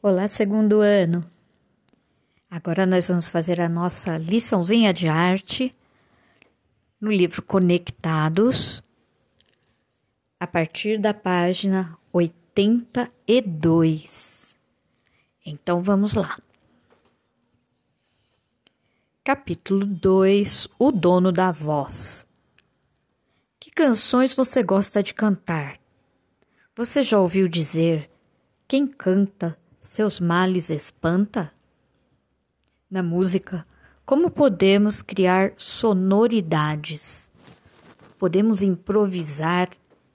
Olá, segundo ano. Agora nós vamos fazer a nossa liçãozinha de arte no livro Conectados, a partir da página 82. Então vamos lá. Capítulo 2 O dono da voz. Que canções você gosta de cantar? Você já ouviu dizer: quem canta seus males espanta? Na música, como podemos criar sonoridades? Podemos improvisar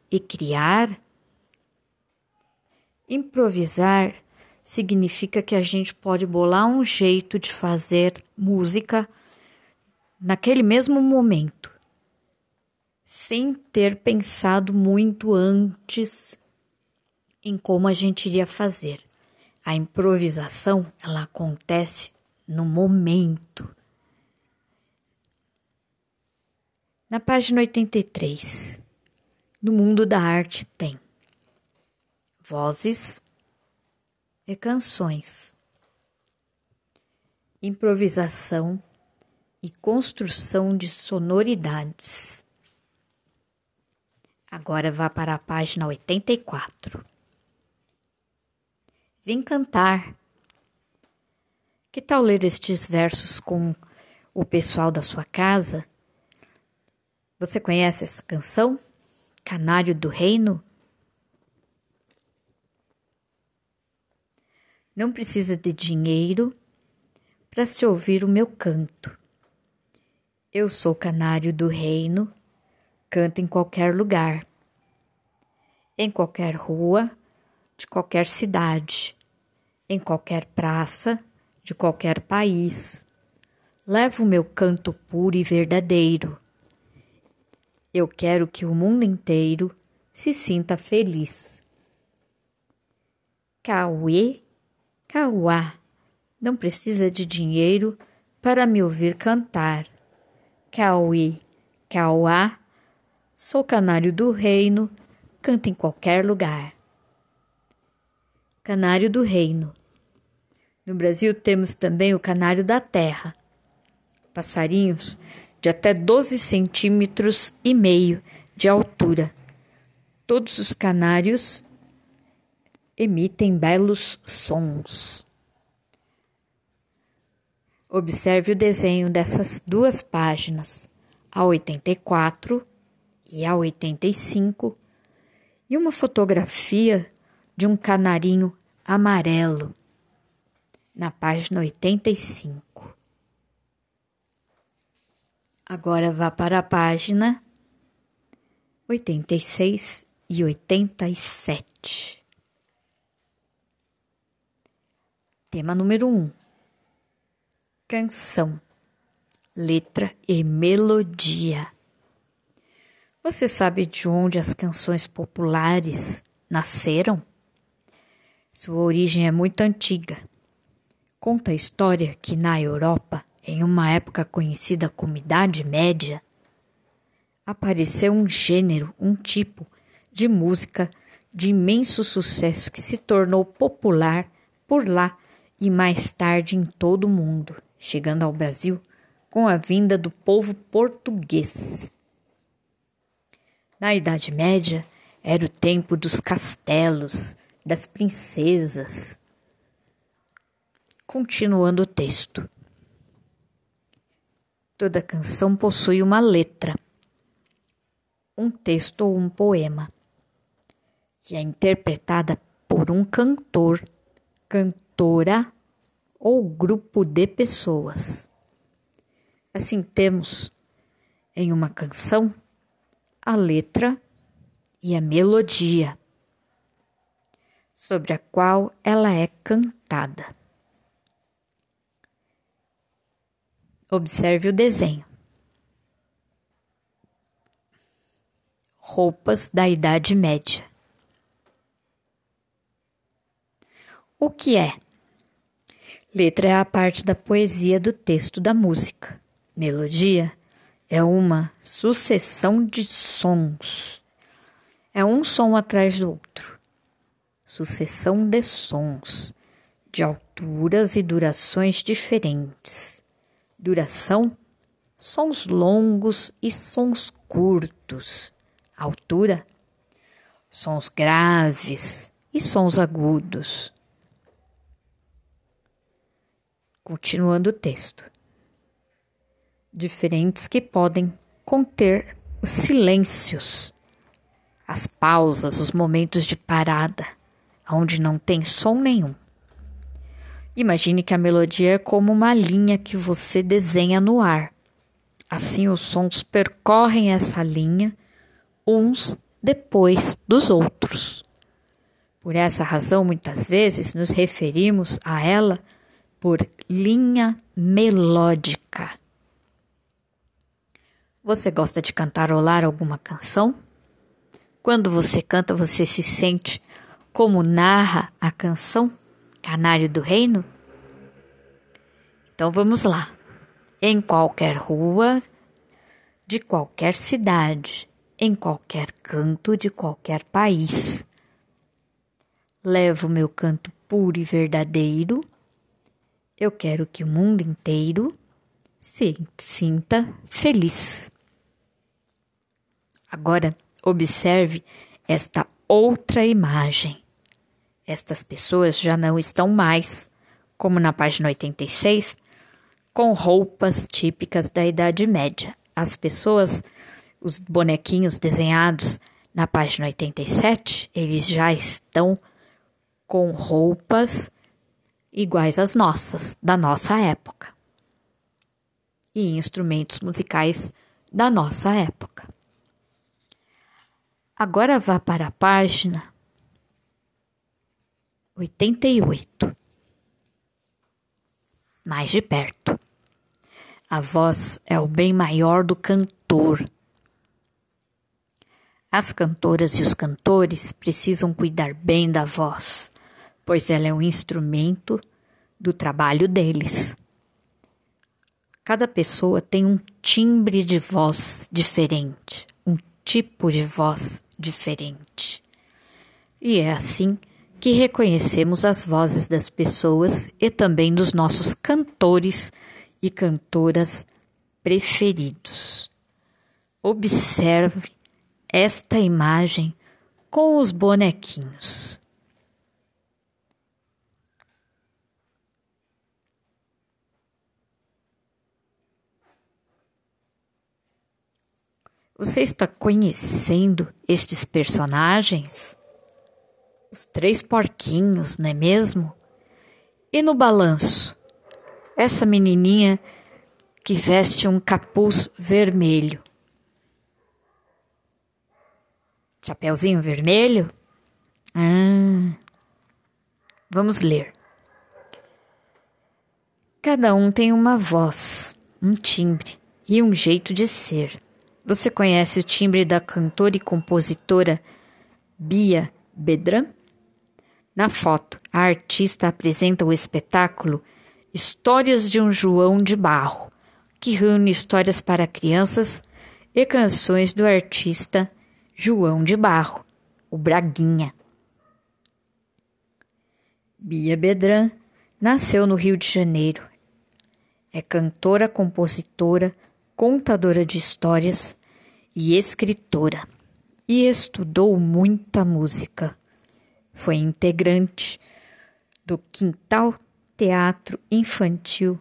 e criar? Improvisar significa que a gente pode bolar um jeito de fazer música naquele mesmo momento, sem ter pensado muito antes em como a gente iria fazer. A improvisação, ela acontece no momento. Na página 83, no mundo da arte tem vozes e canções, improvisação e construção de sonoridades. Agora vá para a página 84. Vem cantar. Que tal ler estes versos com o pessoal da sua casa? Você conhece essa canção? Canário do Reino? Não precisa de dinheiro para se ouvir o meu canto. Eu sou canário do reino, canto em qualquer lugar, em qualquer rua de qualquer cidade, em qualquer praça, de qualquer país. Levo o meu canto puro e verdadeiro. Eu quero que o mundo inteiro se sinta feliz. Cauê, Cauá, não precisa de dinheiro para me ouvir cantar. Cauê, Cauá, sou canário do reino, canto em qualquer lugar. Canário do Reino. No Brasil temos também o canário da terra. Passarinhos de até 12 centímetros e meio de altura. Todos os canários emitem belos sons. Observe o desenho dessas duas páginas, a 84 e a 85, e uma fotografia de um canarinho amarelo, na página 85. Agora vá para a página 86 e 87. Tema número 1: Canção, letra e melodia. Você sabe de onde as canções populares nasceram? Sua origem é muito antiga. Conta a história que na Europa, em uma época conhecida como Idade Média, apareceu um gênero, um tipo de música de imenso sucesso que se tornou popular por lá e mais tarde em todo o mundo, chegando ao Brasil com a vinda do povo português. Na Idade Média, era o tempo dos castelos, das princesas. Continuando o texto. Toda canção possui uma letra, um texto ou um poema, que é interpretada por um cantor, cantora ou grupo de pessoas. Assim temos em uma canção a letra e a melodia sobre a qual ela é cantada. Observe o desenho. Roupas da Idade Média. O que é? Letra é a parte da poesia do texto da música. Melodia é uma sucessão de sons. É um som atrás do outro sucessão de sons, de alturas e durações diferentes. Duração, sons longos e sons curtos. Altura, sons graves e sons agudos. Continuando o texto. Diferentes que podem conter os silêncios, as pausas, os momentos de parada, onde não tem som nenhum. Imagine que a melodia é como uma linha que você desenha no ar. Assim, os sons percorrem essa linha uns depois dos outros. Por essa razão, muitas vezes nos referimos a ela por linha melódica. Você gosta de cantarolar alguma canção? Quando você canta, você se sente como narra a canção Canário do Reino? Então vamos lá. Em qualquer rua de qualquer cidade, em qualquer canto de qualquer país. Levo meu canto puro e verdadeiro. Eu quero que o mundo inteiro se sinta feliz. Agora, observe esta outra imagem. Estas pessoas já não estão mais, como na página 86, com roupas típicas da Idade Média. As pessoas, os bonequinhos desenhados na página 87, eles já estão com roupas iguais às nossas, da nossa época, e instrumentos musicais da nossa época. Agora vá para a página 88. Mais de perto. A voz é o bem maior do cantor. As cantoras e os cantores precisam cuidar bem da voz, pois ela é um instrumento do trabalho deles. Cada pessoa tem um timbre de voz diferente, um tipo de voz diferente. E é assim que que reconhecemos as vozes das pessoas e também dos nossos cantores e cantoras preferidos. Observe esta imagem com os bonequinhos. Você está conhecendo estes personagens? Os três porquinhos, não é mesmo? E no balanço, essa menininha que veste um capuz vermelho. Chapeuzinho vermelho? Ah, vamos ler. Cada um tem uma voz, um timbre e um jeito de ser. Você conhece o timbre da cantora e compositora Bia Bedran? Na foto, a artista apresenta o espetáculo Histórias de um João de Barro, que reúne histórias para crianças e canções do artista João de Barro, o Braguinha. Bia Bedran nasceu no Rio de Janeiro. É cantora, compositora, contadora de histórias e escritora. E estudou muita música foi integrante do Quintal Teatro Infantil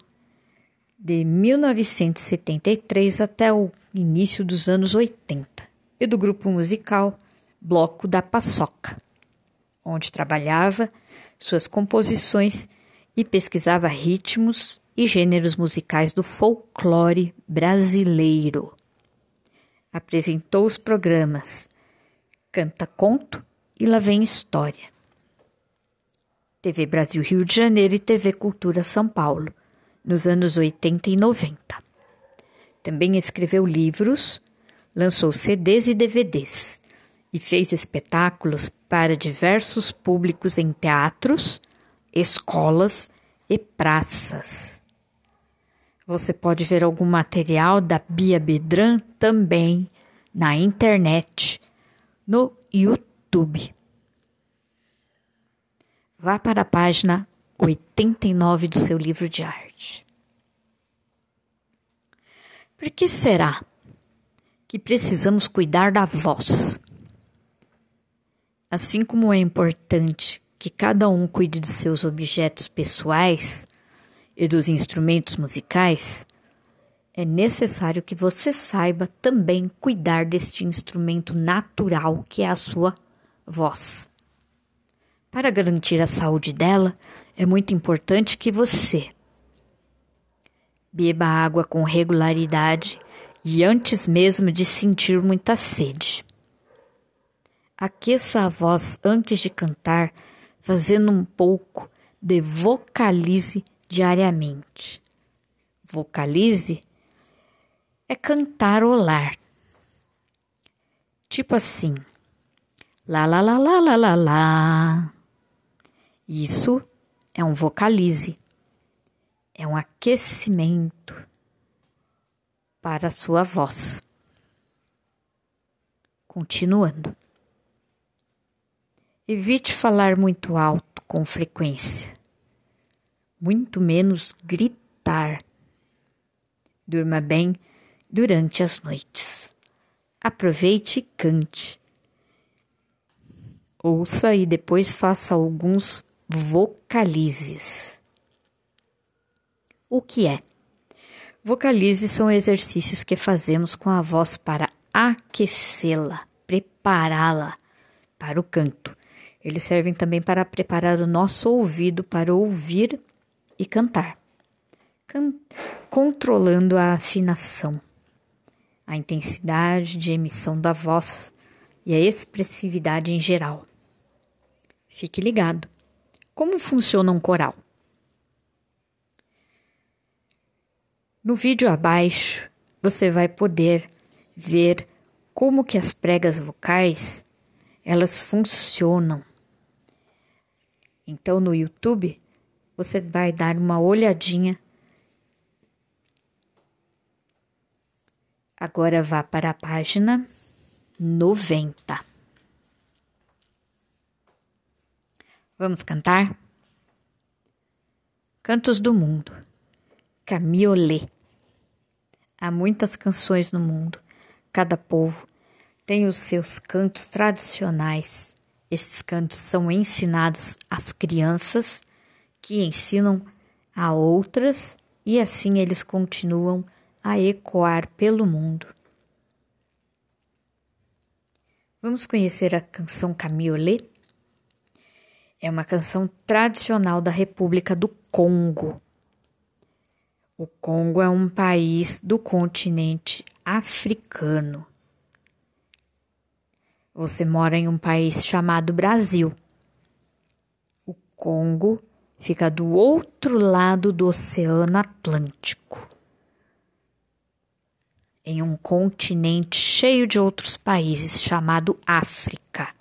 de 1973 até o início dos anos 80 e do grupo musical Bloco da Paçoca, onde trabalhava suas composições e pesquisava ritmos e gêneros musicais do folclore brasileiro. Apresentou os programas Canta Conto e lá vem história. TV Brasil Rio de Janeiro e TV Cultura São Paulo, nos anos 80 e 90. Também escreveu livros, lançou CDs e DVDs e fez espetáculos para diversos públicos em teatros, escolas e praças. Você pode ver algum material da Bia Bedran também na internet, no YouTube. Vá para a página 89 do seu livro de arte. Por que será que precisamos cuidar da voz? Assim como é importante que cada um cuide de seus objetos pessoais e dos instrumentos musicais, é necessário que você saiba também cuidar deste instrumento natural que é a sua voz. Para garantir a saúde dela, é muito importante que você beba água com regularidade e antes mesmo de sentir muita sede. Aqueça a voz antes de cantar, fazendo um pouco de vocalize diariamente. Vocalize é cantarolar. Tipo assim. Lá, lá, lá, lá, lá, lá, lá. Isso é um vocalize. É um aquecimento para a sua voz. Continuando. Evite falar muito alto com frequência. Muito menos gritar. Durma bem durante as noites. Aproveite e cante. Ouça e depois faça alguns vocalizes. O que é? Vocalizes são exercícios que fazemos com a voz para aquecê-la, prepará-la para o canto. Eles servem também para preparar o nosso ouvido para ouvir e cantar, Can controlando a afinação, a intensidade de emissão da voz e a expressividade em geral. Fique ligado. Como funciona um coral? No vídeo abaixo, você vai poder ver como que as pregas vocais elas funcionam. Então no YouTube você vai dar uma olhadinha. Agora vá para a página 90. Vamos cantar? Cantos do Mundo, Camiolê. Há muitas canções no mundo. Cada povo tem os seus cantos tradicionais. Esses cantos são ensinados às crianças, que ensinam a outras, e assim eles continuam a ecoar pelo mundo. Vamos conhecer a canção Camiolê? É uma canção tradicional da República do Congo. O Congo é um país do continente africano. Você mora em um país chamado Brasil. O Congo fica do outro lado do Oceano Atlântico, em um continente cheio de outros países chamado África.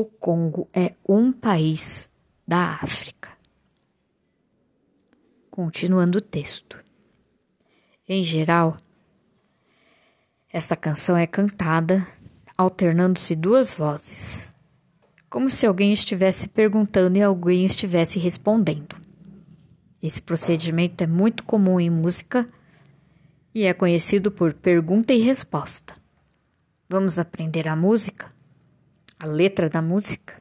O Congo é um país da África. Continuando o texto. Em geral, essa canção é cantada alternando-se duas vozes, como se alguém estivesse perguntando e alguém estivesse respondendo. Esse procedimento é muito comum em música e é conhecido por pergunta e resposta. Vamos aprender a música? A letra da música.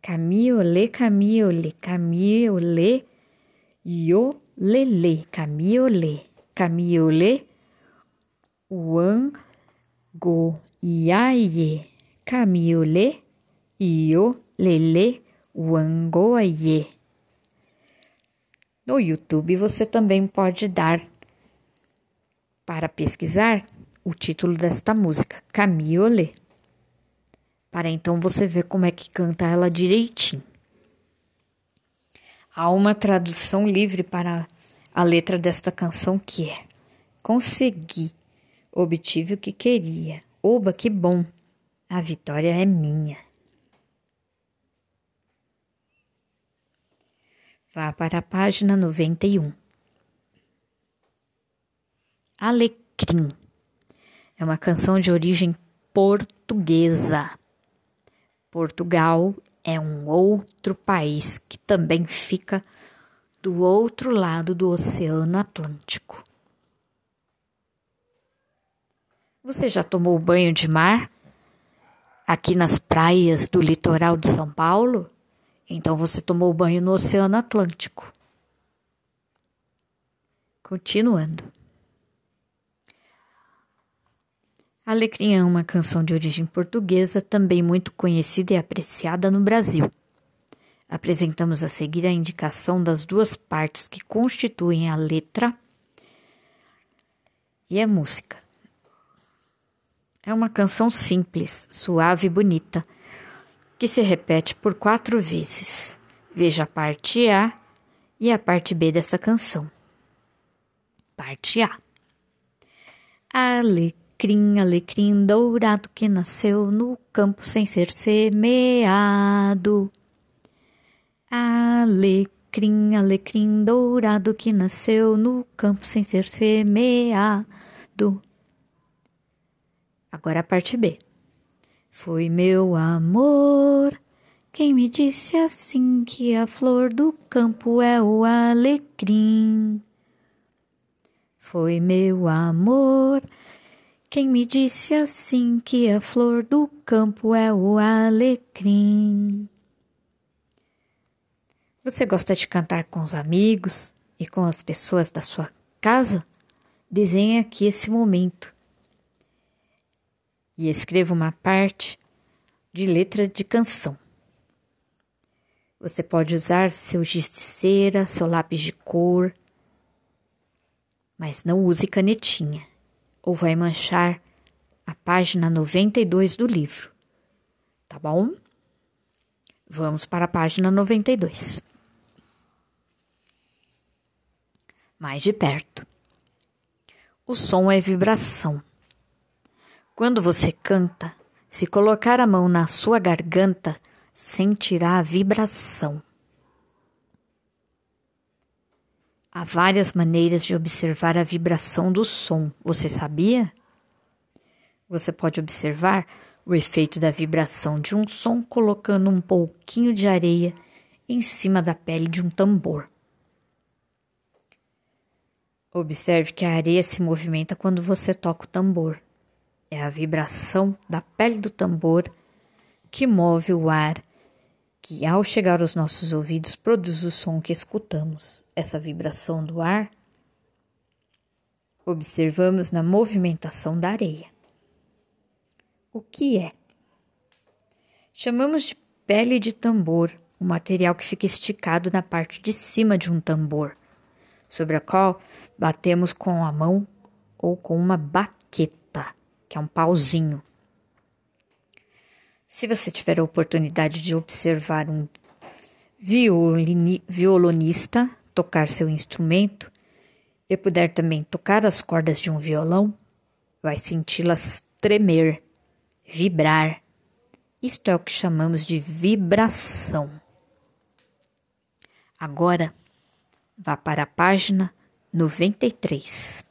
Camiolê, camiolê, camiolê, iolelê, camiolê, camiolê, uan, go, iaie, camiolê, iolelê, uangoaie. No YouTube você também pode dar para pesquisar o título desta música, Camiolê para então você ver como é que canta ela direitinho. Há uma tradução livre para a letra desta canção que é: Consegui, obtive o que queria. Oba, que bom! A vitória é minha. Vá para a página 91. Alecrim é uma canção de origem portuguesa. Portugal é um outro país que também fica do outro lado do Oceano Atlântico. Você já tomou banho de mar? Aqui nas praias do litoral de São Paulo? Então você tomou banho no Oceano Atlântico. Continuando. Alecrim é uma canção de origem portuguesa, também muito conhecida e apreciada no Brasil. Apresentamos a seguir a indicação das duas partes que constituem a letra e a música. É uma canção simples, suave e bonita, que se repete por quatro vezes. Veja a parte A e a parte B dessa canção. Parte A. Alecrim, alecrim dourado que nasceu no campo sem ser semeado. Alecrim, alecrim dourado que nasceu no campo sem ser semeado. Agora a parte B. Foi meu amor quem me disse assim que a flor do campo é o alecrim. Foi meu amor quem me disse assim que a flor do campo é o alecrim. Você gosta de cantar com os amigos e com as pessoas da sua casa? Desenhe aqui esse momento e escreva uma parte de letra de canção. Você pode usar seu giz de cera, seu lápis de cor, mas não use canetinha, ou vai manchar a página 92 do livro. Tá bom? Vamos para a página 92. Mais de perto. O som é vibração. Quando você canta, se colocar a mão na sua garganta, sentirá a vibração. Há várias maneiras de observar a vibração do som, você sabia? Você pode observar o efeito da vibração de um som colocando um pouquinho de areia em cima da pele de um tambor. Observe que a areia se movimenta quando você toca o tambor. É a vibração da pele do tambor que move o ar, que ao chegar aos nossos ouvidos produz o som que escutamos. Essa vibração do ar observamos na movimentação da areia. O que é? Chamamos de pele de tambor, o material que fica esticado na parte de cima de um tambor, sobre a qual batemos com a mão ou com uma baqueta que é um pauzinho. Se você tiver a oportunidade de observar um violini, violonista tocar seu instrumento e puder também tocar as cordas de um violão, vai senti-las tremer, vibrar. Isto é o que chamamos de vibração. Agora, vá para a página 93.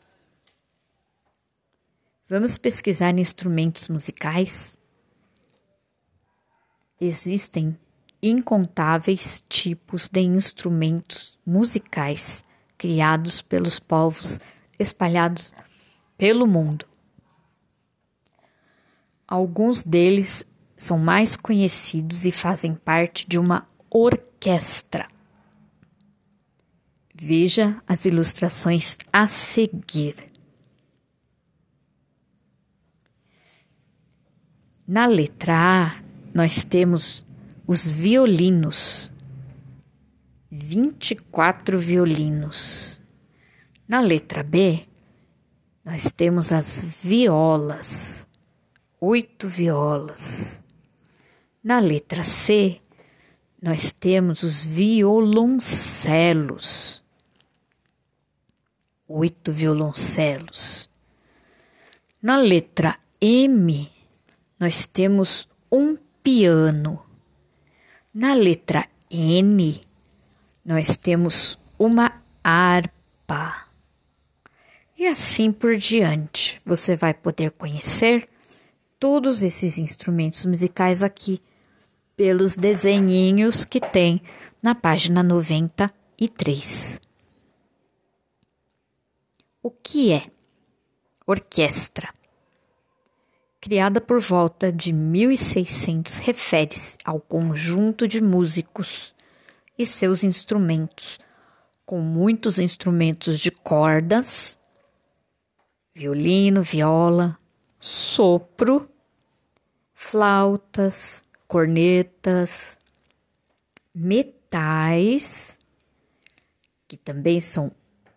Vamos pesquisar instrumentos musicais? Existem incontáveis tipos de instrumentos musicais criados pelos povos espalhados pelo mundo. Alguns deles são mais conhecidos e fazem parte de uma orquestra. Veja as ilustrações a seguir. Na letra A, nós temos os violinos, 24 violinos. Na letra B, nós temos as violas, oito violas. Na letra C, nós temos os violoncelos, oito violoncelos. Na letra M, nós temos um piano. Na letra N, nós temos uma harpa. E assim por diante. Você vai poder conhecer todos esses instrumentos musicais aqui pelos desenhinhos que tem na página 93. O que é orquestra? Criada por volta de 1600, refere-se ao conjunto de músicos e seus instrumentos, com muitos instrumentos de cordas, violino, viola, sopro, flautas, cornetas, metais, que também são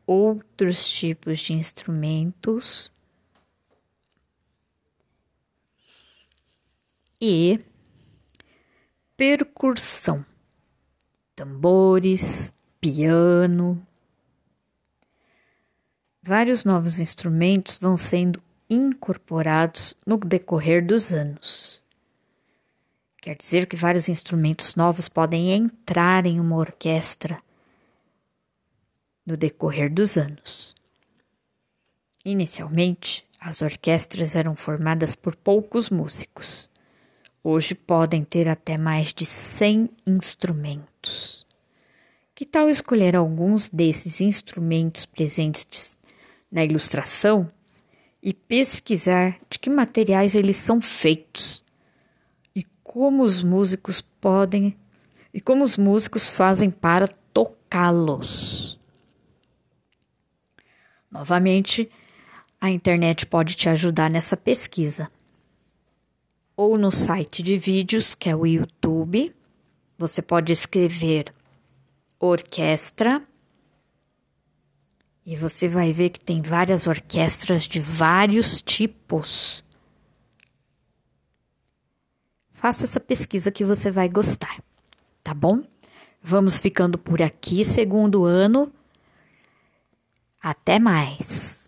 outros tipos de instrumentos, e percussão, tambores, piano. Vários novos instrumentos vão sendo incorporados no decorrer dos anos. Quer dizer que vários instrumentos novos podem entrar em uma orquestra no decorrer dos anos. Inicialmente, as orquestras eram formadas por poucos músicos. Hoje podem ter até mais de 100 instrumentos. Que tal escolher alguns desses instrumentos presentes na ilustração e pesquisar de que materiais eles são feitos? como os músicos podem e como os músicos fazem para tocá-los. Novamente, a internet pode te ajudar nessa pesquisa. Ou no site de vídeos, que é o YouTube, você pode escrever orquestra e você vai ver que tem várias orquestras de vários tipos. Faça essa pesquisa que você vai gostar, tá bom? Vamos ficando por aqui, segundo ano. Até mais!